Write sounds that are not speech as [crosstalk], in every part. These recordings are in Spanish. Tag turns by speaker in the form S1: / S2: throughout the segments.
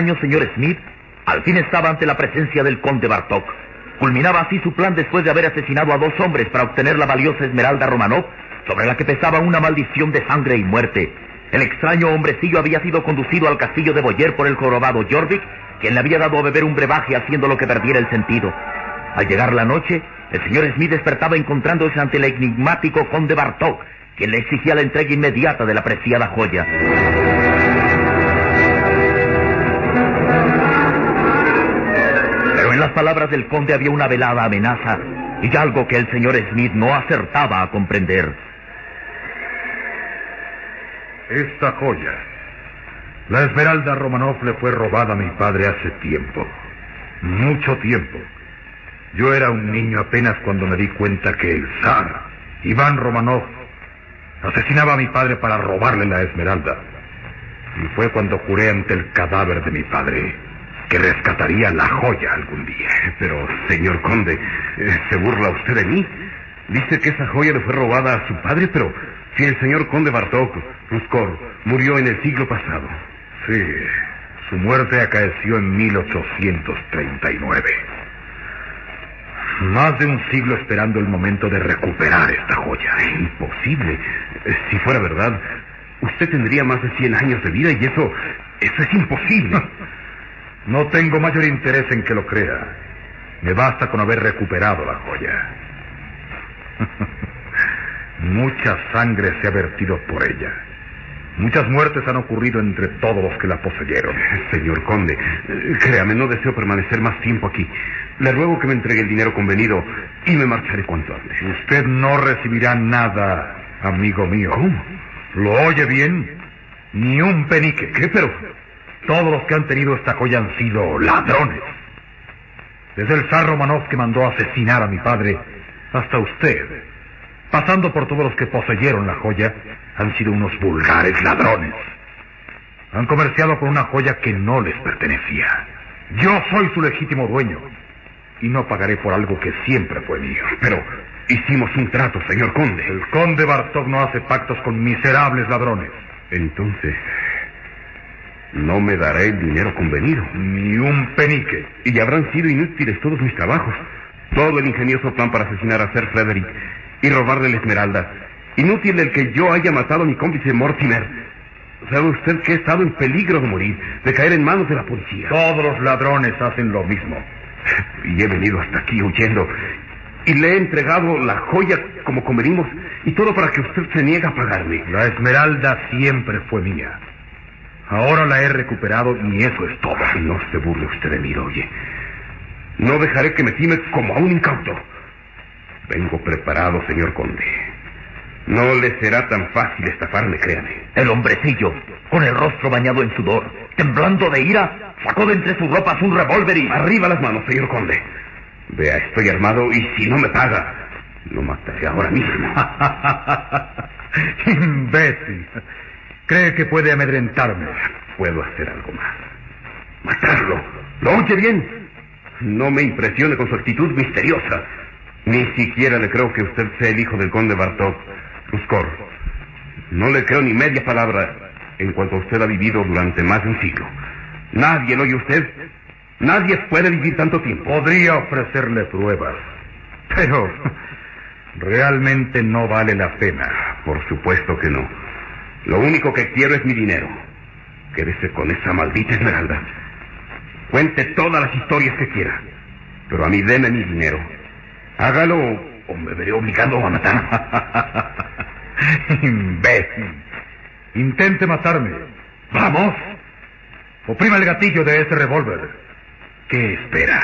S1: Extraño señor Smith al fin estaba ante la presencia del conde Bartok. Culminaba así su plan después de haber asesinado a dos hombres para obtener la valiosa esmeralda Romanov, sobre la que pesaba una maldición de sangre y muerte. El extraño hombrecillo había sido conducido al castillo de Boyer por el jorobado Jorvik, quien le había dado a beber un brebaje haciéndolo que perdiera el sentido. Al llegar la noche, el señor Smith despertaba encontrándose ante el enigmático conde Bartok, quien le exigía la entrega inmediata de la preciada joya. En las palabras del conde había una velada amenaza y algo que el señor Smith no acertaba a comprender.
S2: Esta joya, la Esmeralda Romanov, le fue robada a mi padre hace tiempo. Mucho tiempo. Yo era un niño apenas cuando me di cuenta que el zar, Iván Romanov, asesinaba a mi padre para robarle la Esmeralda. Y fue cuando juré ante el cadáver de mi padre que rescataría la joya algún día.
S3: Pero, señor conde, eh, ¿se burla usted de mí? Dice que esa joya le fue robada a su padre, pero si el señor conde Bartok, Ruskor, murió en el siglo pasado.
S2: Sí, su muerte acaeció en 1839. Más de un siglo esperando el momento de recuperar esta joya.
S3: Imposible. Eh, Si fuera verdad, usted tendría más de 100 años de vida y eso, eso es imposible. [laughs]
S2: No tengo mayor interés en que lo crea. Me basta con haber recuperado la joya. [laughs] Mucha sangre se ha vertido por ella. Muchas muertes han ocurrido entre todos los que la poseyeron. [laughs]
S3: Señor conde, créame, no deseo permanecer más tiempo aquí. Le ruego que me entregue el dinero convenido y me marcharé cuanto antes.
S2: Usted no recibirá nada, amigo mío. ¿Lo oye bien? Ni un penique. ¿Qué? Pero todos los que han tenido esta joya han sido ladrones. Desde el zar Romanov que mandó asesinar a mi padre hasta usted, pasando por todos los que poseyeron la joya, han sido unos vulgares ladrones. Han comerciado con una joya que no les pertenecía. Yo soy su legítimo dueño y no pagaré por algo que siempre fue mío.
S3: Pero hicimos un trato, señor conde.
S2: El conde Bartok no hace pactos con miserables ladrones.
S3: Entonces, no me dará el dinero convenido.
S2: Ni un penique.
S3: Y habrán sido inútiles todos mis trabajos. Todo el ingenioso plan para asesinar a Sir Frederick y robarle la esmeralda. Inútil el que yo haya matado a mi cómplice Mortimer. ¿Sabe usted que he estado en peligro de morir, de caer en manos de la policía?
S2: Todos los ladrones hacen lo mismo. [laughs]
S3: Y he venido hasta aquí huyendo. Y le he entregado la joya como convenimos. Y todo para que usted se niegue a pagarme.
S2: La esmeralda siempre fue mía. Ahora la he recuperado y eso es todo.
S3: No se burle usted de mí, oye. No dejaré que me time como a un incauto. Vengo preparado, señor conde. No le será tan fácil estafarme, créame.
S1: El hombrecillo, con el rostro bañado en sudor, temblando de ira, sacó de entre sus ropas un revólver y...
S3: Arriba las manos, señor conde. Vea, estoy armado y si no me paga, Lo mataré ahora mismo. [laughs]
S2: Imbécil. Cree que puede amedrentarme.
S3: Puedo hacer algo más. Matarlo. ¿Lo oye bien? No me impresione con su actitud misteriosa. Ni siquiera le creo que usted sea el hijo del conde Bartok. Ruskor. No le creo ni media palabra en cuanto usted ha vivido durante más de un siglo. Nadie lo oye usted. Nadie puede vivir tanto tiempo.
S2: Podría ofrecerle pruebas, pero realmente no vale la pena.
S3: Por supuesto que no. Lo único que quiero es mi dinero. Quédese con esa maldita esmeralda. Cuente todas las historias que quiera. Pero a mí deme mi dinero. Hágalo o me veré obligado a matar. [laughs]
S2: Imbécil. Intente matarme.
S3: ¡Vamos!
S2: Oprima el gatillo de ese revólver.
S3: ¿Qué espera?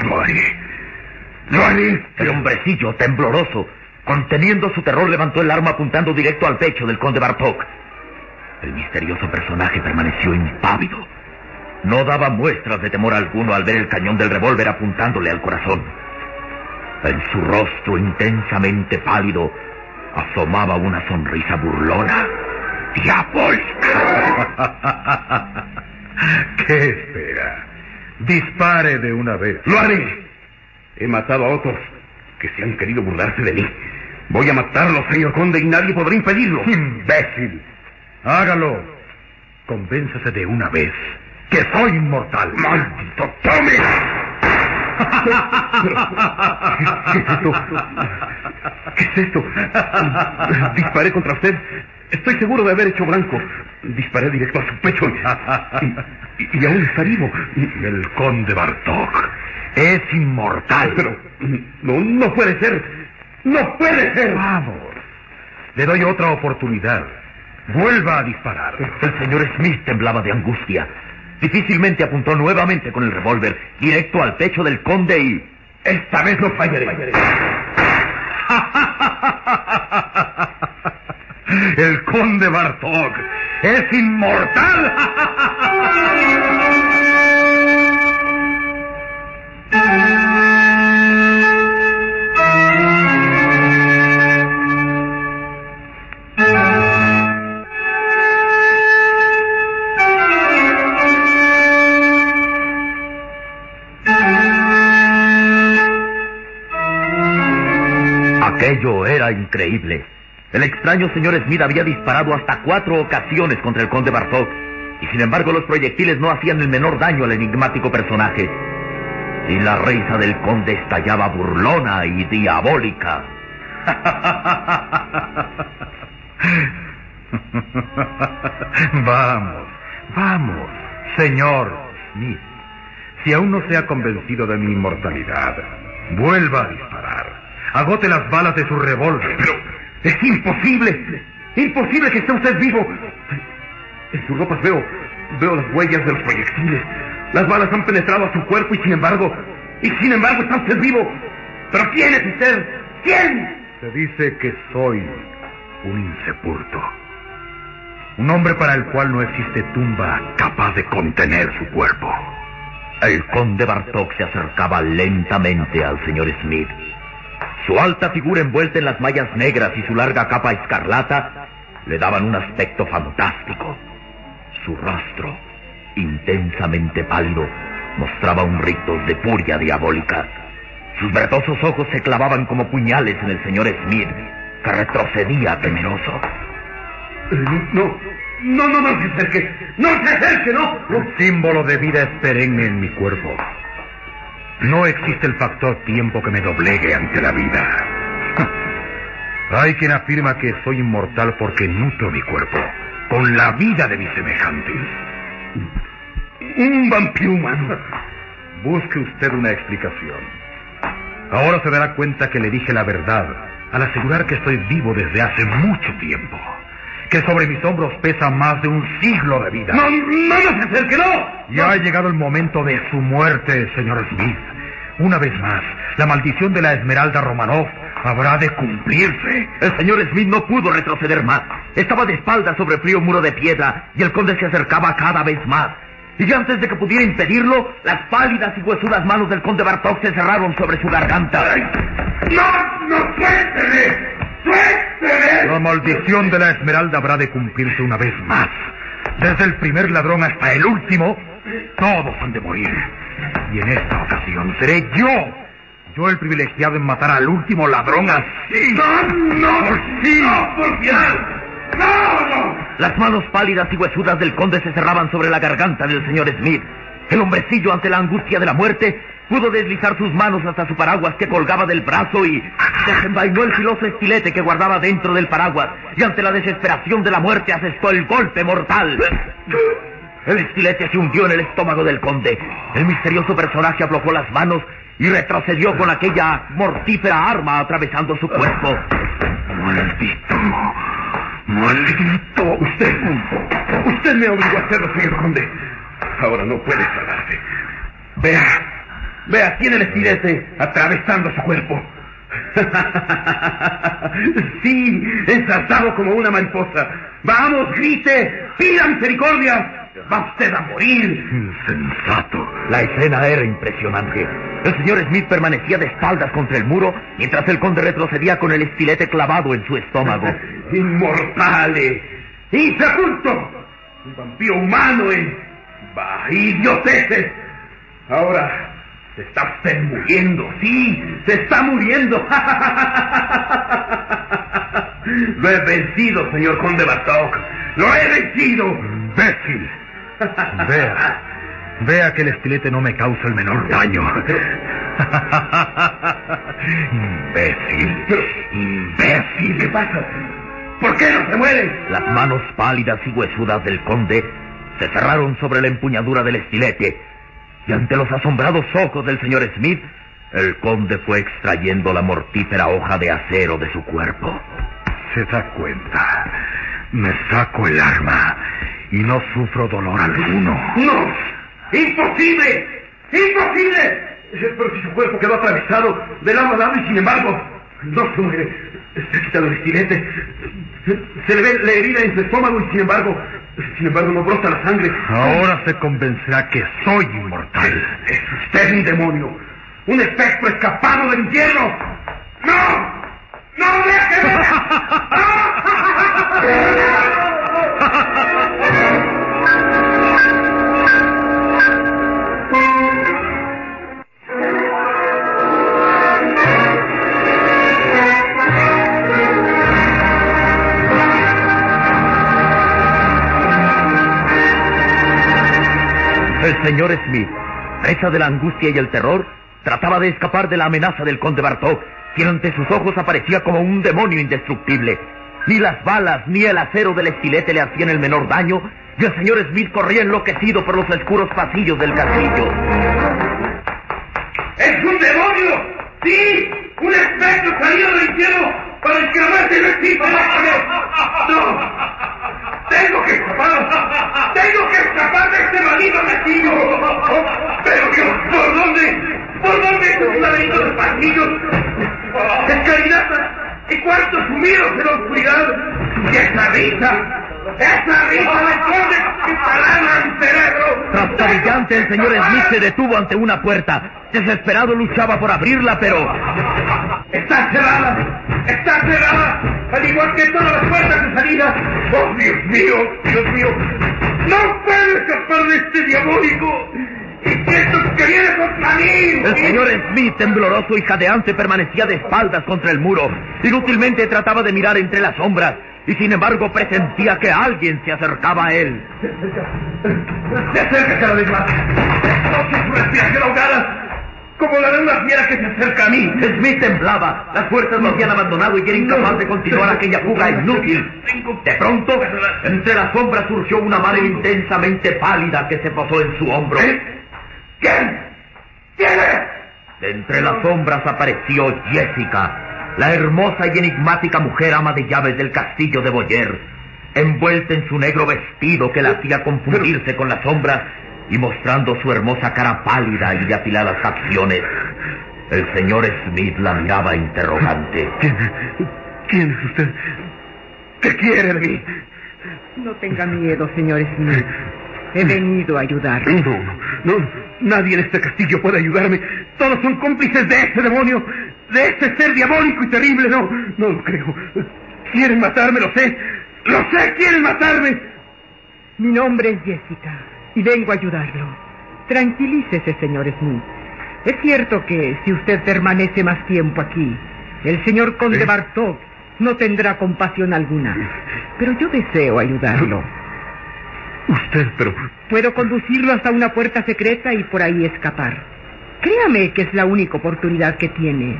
S3: Lo haré. Lo haré.
S1: El hombrecillo, tembloroso, conteniendo su terror, levantó el arma apuntando directo al pecho del conde Bartok. El misterioso personaje permaneció impávido. No daba muestras de temor alguno al ver el cañón del revólver apuntándole al corazón. En su rostro intensamente pálido asomaba una sonrisa burlona, diabólica. [laughs]
S2: ¿Qué espera? Dispare de una vez.
S3: Lo haré. He matado a otros que se han querido burlarse de mí. Voy a matarlo, señor conde, y nadie podrá impedirlo.
S2: Imbécil. Hágalo. Convénzase de una vez que soy inmortal.
S3: ¡Maldito tome! ¿Qué es esto? ¿Qué es esto? Disparé contra usted. Estoy seguro de haber hecho blanco. Disparé directo a su pecho y, y- y aún está vivo.
S2: El conde Bartok es inmortal.
S3: Pero no, no puede ser. No puede ser.
S2: Vamos. Le doy otra oportunidad. Vuelva a disparar.
S1: El señor Smith temblaba de angustia. Difícilmente apuntó nuevamente con el revólver directo al pecho del conde y...
S3: Esta vez no fallaré.
S2: El conde Bartok es inmortal. [laughs]
S1: Aquello era increíble. El extraño señor Smith había disparado hasta cuatro ocasiones contra el conde Bartok, y sin embargo los proyectiles no hacían el menor daño al enigmático personaje. Y la risa del conde estallaba burlona y diabólica. [laughs]
S2: Vamos, vamos, señor Smith. Si aún no se ha convencido de mi inmortalidad, vuelva a disparar. Agote las balas de su revólver.
S3: Pero es imposible. Imposible que esté usted vivo. En sus ropas veo, veo las huellas de los proyectiles. Las balas han penetrado a su cuerpo y sin embargo, y sin embargo está usted vivo. Pero ¿quién es usted? ¿Quién?
S2: Se dice que soy un insepulto. Un hombre para el cual no existe tumba capaz de contener su cuerpo.
S1: El conde Bartok se acercaba lentamente al señor Smith. Su alta figura envuelta en las mallas negras y su larga capa escarlata le daban un aspecto fantástico. Su rostro, intensamente pálido, mostraba un rito de furia diabólica. Sus verdosos ojos se clavaban como puñales en el señor Smith, que retrocedía temeroso.
S3: No, no, no, no se acerque. No se acerque, no.
S2: El símbolo de vida es perenne en mi cuerpo. No existe el factor tiempo que me doblegue ante la vida. Hay quien afirma que soy inmortal porque nutro mi cuerpo con la vida de mis semejantes.
S3: Un vampiro humano.
S2: Busque usted una explicación. Ahora se dará cuenta que le dije la verdad al asegurar que estoy vivo desde hace mucho tiempo. Que sobre mis hombros pesa más de un siglo de vida.
S3: No, no, no se acerque, no.
S2: Ya ha llegado el momento de su muerte, señor Smith. Una vez más, la maldición de la Esmeralda Romanov habrá de cumplirse.
S1: El señor Smith no pudo retroceder más. Estaba de espaldas sobre el frío muro de piedra y el conde se acercaba cada vez más. Y ya antes de que pudiera impedirlo, las pálidas y huesudas manos del conde Bartok se cerraron sobre su garganta.
S3: ¡No! ¡No, suélteme! La maldición de la Esmeralda habrá de cumplirse una vez más. Desde el primer ladrón hasta el último, todos han de morir. Y en esta ocasión seré yo, yo el privilegiado en matar al último ladrón así. ¡No, no! ¡Sí! ¡No, por ¡No, no!
S1: Las manos pálidas y huesudas del conde se cerraban sobre la garganta del señor Smith. El hombrecillo, ante la angustia de la muerte, pudo deslizar sus manos hasta su paraguas que colgaba del brazo y desenvainó el filoso estilete que guardaba dentro del paraguas y ante la desesperación de la muerte asestó el golpe mortal. El estilete se hundió en el estómago del conde. El misterioso personaje aflojó las manos y retrocedió con aquella mortífera arma atravesando su cuerpo.
S3: Maldito. Maldito. Usted. Usted me obligó a hacerlo, señor conde. Ahora no puede salvarse. Vea. Vea, tiene el estilete atravesando su cuerpo. [laughs] sí, ensartado como una mariposa. Vamos, grite, pida misericordia. Va usted a morir.
S1: Insensato. La escena era impresionante. El señor Smith permanecía de espaldas contra el muro, mientras el conde retrocedía con el estilete clavado en su estómago. [laughs]
S3: ¡Inmortales! ¡Insepulto! Un vampiro humano, ¿eh? ¡Bah, idioteces! Ahora, se está usted muriendo, sí, se está muriendo. [laughs] Lo he vencido, señor conde Bartok. Lo he vencido. Imbécil. [laughs] Vea, vea que el estilete no me causa el menor daño. [laughs] imbécil. Imbécil. ¿Qué pasa? ¿Por qué no se muere?
S1: Las manos pálidas y huesudas del conde se cerraron sobre la empuñadura del estilete y ante los asombrados ojos del señor Smith, el conde fue extrayendo la mortífera hoja de acero de su cuerpo.
S3: Se da cuenta. Me saco el arma y no sufro dolor alguno. ¡No! ¡Imposible! ¡Imposible! Pero si su cuerpo quedó atravesado de lado a lado y sin embargo no se muere. [laughs] Se ha quitado el estilete. Se le ve la herida en su estómago y sin embargo sin embargo, no brota la sangre. Ahora se convencerá que soy inmortal. Es, usted un demonio. Un espectro escapado del infierno.
S1: Señor Smith, presa de la angustia y el terror, trataba de escapar de la amenaza del conde Bartok, quien ante sus ojos aparecía como un demonio indestructible. Ni las balas ni el acero del estilete le hacían el menor daño, y el señor Smith corría enloquecido por los oscuros pasillos del castillo.
S3: ¡Es un demonio! ¡Sí! ¡Un espectro salido del infierno para escaparse [laughs] no existe! ¡No! ¡Tengo que escapar! ¡Tengo que escapar de este maldito castillo! ¡Pero Dios! ¿Por dónde? ¿Por dónde es un laberinto de pasillos? ¡Escalinatas! ¡Y cuartos sumidos en la oscuridad! ¡Y esa risa! ¡Esa risa me esconde mi mi cerebro!
S1: Trastabillante, el señor Smith se detuvo ante una puerta. Desesperado luchaba por abrirla, pero...
S3: ¡Está cerrada! ¡Está cerrada! Al igual que todas las puertas de salida. ¡Oh, Dios mío! ¡Dios mío! ¡No puedo escapar de este diabólico! ¡Y siento que viene contra mí!
S1: El señor Smith, tembloroso y jadeante, permanecía de espaldas contra el muro. Inútilmente trataba de mirar entre las sombras y sin embargo presentía que alguien se acercaba a él.
S3: Se acerca cada vez más. Noche su respiración ahogada como la de una fiera que se acerca a mí.
S1: Smith temblaba. Las fuerzas lo habían abandonado y era incapaz de continuar aquella fuga inútil. De pronto, entre las sombras surgió una mano intensamente pálida que se posó en su hombro.
S3: ¿Eh? ¿Quién? ¿Quién es?
S1: De entre las sombras apareció Jessica, la hermosa y enigmática mujer ama de llaves del castillo de Boyer, envuelta en su negro vestido que la hacía confundirse con las sombras y mostrando su hermosa cara pálida y de afiladas facciones, el señor Smith la miraba interrogante.
S3: ¿Quién, es usted? ¿Qué quiere de mí?
S4: No tenga miedo, señor Smith. He venido a ayudarle.
S3: No, no, nadie en este castillo puede ayudarme. Todos son cómplices de ese demonio. De ese ser diabólico y terrible. No, no lo creo. Quieren matarme, lo sé. Lo sé, quieren matarme.
S4: Mi nombre es Jessica y vengo a ayudarlo. Tranquilícese, señor Smith. Es cierto que si usted permanece más tiempo aquí, el señor conde
S3: ¿Eh?
S4: Bartok no tendrá compasión alguna. Pero yo deseo ayudarlo.
S3: Usted, pero...
S4: Puedo conducirlo hasta una puerta secreta y por ahí escapar. Créame que es la única oportunidad que tiene.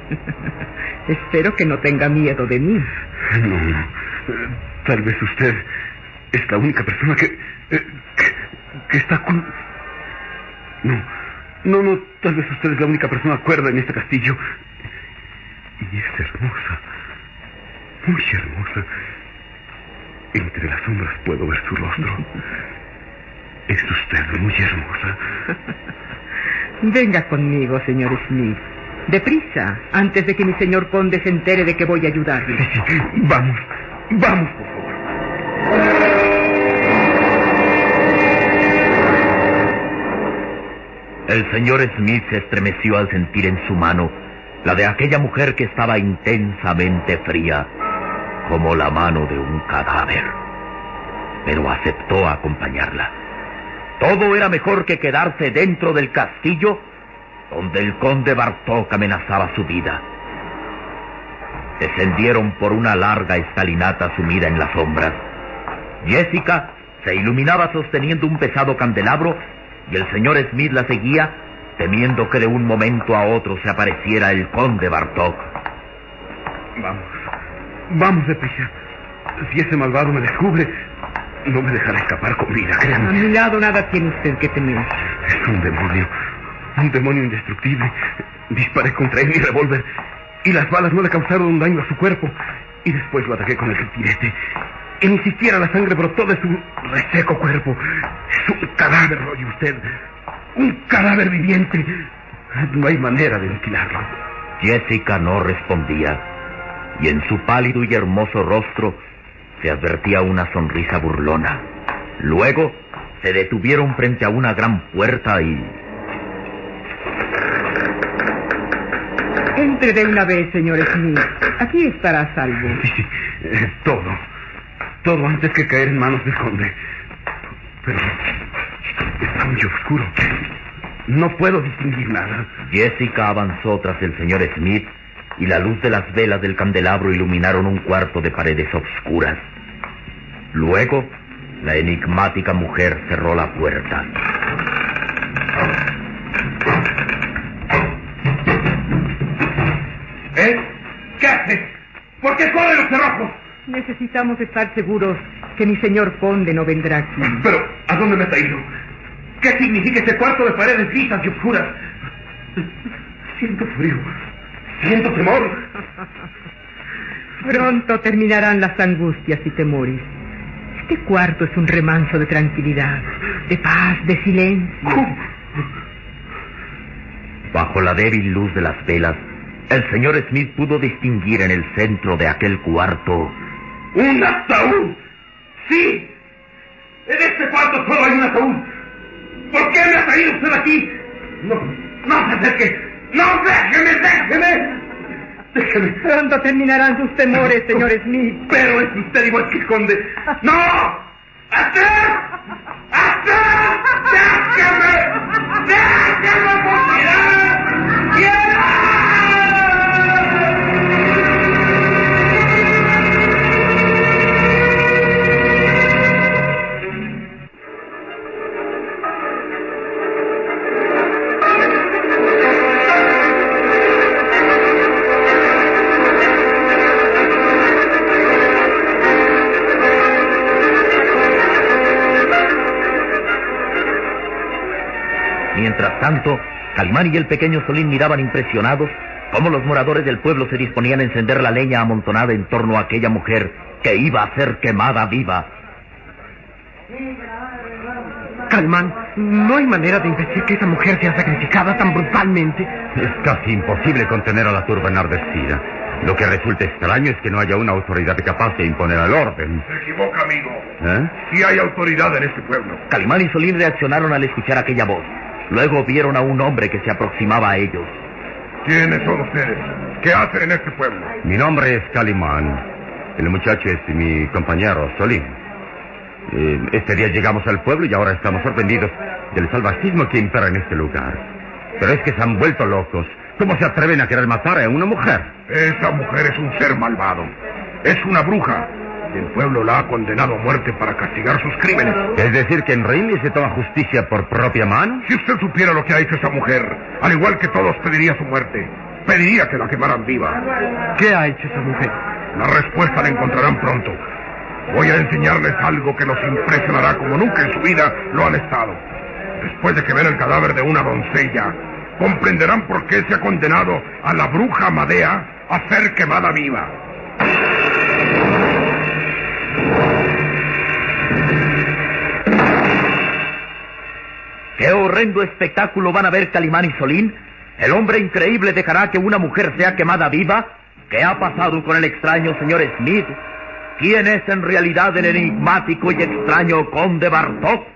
S4: [laughs] Espero que no tenga miedo de mí.
S3: No, no. Tal vez usted es la única persona que... eh, que, que está con... No, no, no. Tal vez usted es la única persona cuerda en este castillo. Y es hermosa. Muy hermosa. Entre las sombras puedo ver su rostro. Es usted muy hermosa. [laughs]
S4: Venga conmigo, señor Smith. Deprisa, antes de que mi señor conde se entere de que voy a ayudarle.
S3: Vamos, vamos, por favor.
S1: El señor Smith se estremeció al sentir en su mano la de aquella mujer que estaba intensamente fría, como la mano de un cadáver. Pero aceptó acompañarla. Todo era mejor que quedarse dentro del castillo donde el conde Bartok amenazaba su vida. Descendieron por una larga escalinata sumida en las sombras. Jessica se iluminaba sosteniendo un pesado candelabro y el señor Smith la seguía temiendo que de un momento a otro se apareciera el conde Bartok.
S3: Vamos, vamos deprisa. Si ese malvado me descubre, no me dejará escapar con vida,
S4: A
S3: créanme.
S4: mi lado nada tiene usted que temer.
S3: Es un demonio, un demonio indestructible. Disparé contra él mi revólver y las balas no le causaron daño a su cuerpo. Y después lo ataqué con el retirete. Y ni siquiera la sangre brotó de su reseco cuerpo. Es un cadáver, oye usted. Un cadáver viviente. No hay manera de ventilarlo.
S1: Jessica no respondía, y en su pálido y hermoso rostro se advertía una sonrisa burlona. Luego se detuvieron frente a una gran puerta y
S4: Entre de una vez, señor Smith. Aquí estará a salvo.
S3: Sí, sí, eh, todo. Todo antes que caer en manos del conde. Pero está muy oscuro. No puedo distinguir nada.
S1: Jessica avanzó tras el señor Smith y la luz de las velas del candelabro iluminaron un cuarto de paredes obscuras. Luego, la enigmática mujer cerró la puerta.
S3: ¿Por qué corren los cerrojos?
S4: Necesitamos estar seguros que mi señor conde no vendrá aquí.
S3: Pero, ¿a dónde me ha traído? ¿Qué significa ese cuarto de paredes lisas y oscuras? Siento frío. Siento temor.
S4: Pronto terminarán las angustias y temores. Este cuarto es un remanso de tranquilidad, de paz, de silencio.
S3: ¿Cómo?
S1: Bajo la débil luz de las velas, el señor Smith pudo distinguir en el centro de aquel cuarto
S3: ¡Un ataúd! ¡Sí! En este cuarto solo hay un ataúd. ¿Por qué me ha traído usted aquí? No, no se acerque. ¡No, déjeme, déjeme! Déjeme.
S4: Pronto terminarán sus temores, señor Smith.
S3: Pero es usted igual que el conde. ¡No! ¡Atrás! ¡Atrás!
S1: Tanto, Calimán y el pequeño Solín miraban impresionados cómo los moradores del pueblo se disponían a encender la leña amontonada en torno a aquella mujer que iba a ser quemada viva.
S5: Calmán, no hay manera de impedir que esa mujer sea sacrificada tan brutalmente.
S2: Es casi imposible contener a la turba enardecida. Lo que resulta extraño es que no haya una autoridad capaz de imponer el orden.
S3: Se equivoca, amigo.
S2: ¿Eh?
S3: Sí hay autoridad en este pueblo.
S1: Calimán y Solín reaccionaron al escuchar aquella voz. Luego vieron a un hombre que se aproximaba a ellos.
S6: ¿Quiénes son ustedes? ¿Qué hacen en este pueblo?
S7: Mi nombre es Calimán. El muchacho es mi compañero, Solín. Eh, este día llegamos al pueblo y ahora estamos sorprendidos del salvajismo que impera en este lugar. Pero es que se han vuelto locos. ¿Cómo se atreven a querer matar a una mujer?
S6: Esa mujer es un ser malvado. Es una bruja. El pueblo la ha condenado a muerte para castigar sus crímenes.
S7: Es decir, que en Rimley se toma justicia por propia mano.
S6: Si usted supiera lo que ha hecho esa mujer, al igual que todos pediría su muerte. Pediría que la quemaran viva.
S5: ¿Qué ha hecho esa mujer?
S6: La respuesta la encontrarán pronto. Voy a enseñarles algo que los impresionará como nunca en su vida lo han estado. Después de que vean el cadáver de una doncella, comprenderán por qué se ha condenado a la bruja Madea a ser quemada viva.
S1: Horrendo espectáculo van a ver Calimán y Solín? ¿El hombre increíble dejará que una mujer sea quemada viva? ¿Qué ha pasado con el extraño señor Smith? ¿Quién es en realidad el enigmático y extraño conde Bartok?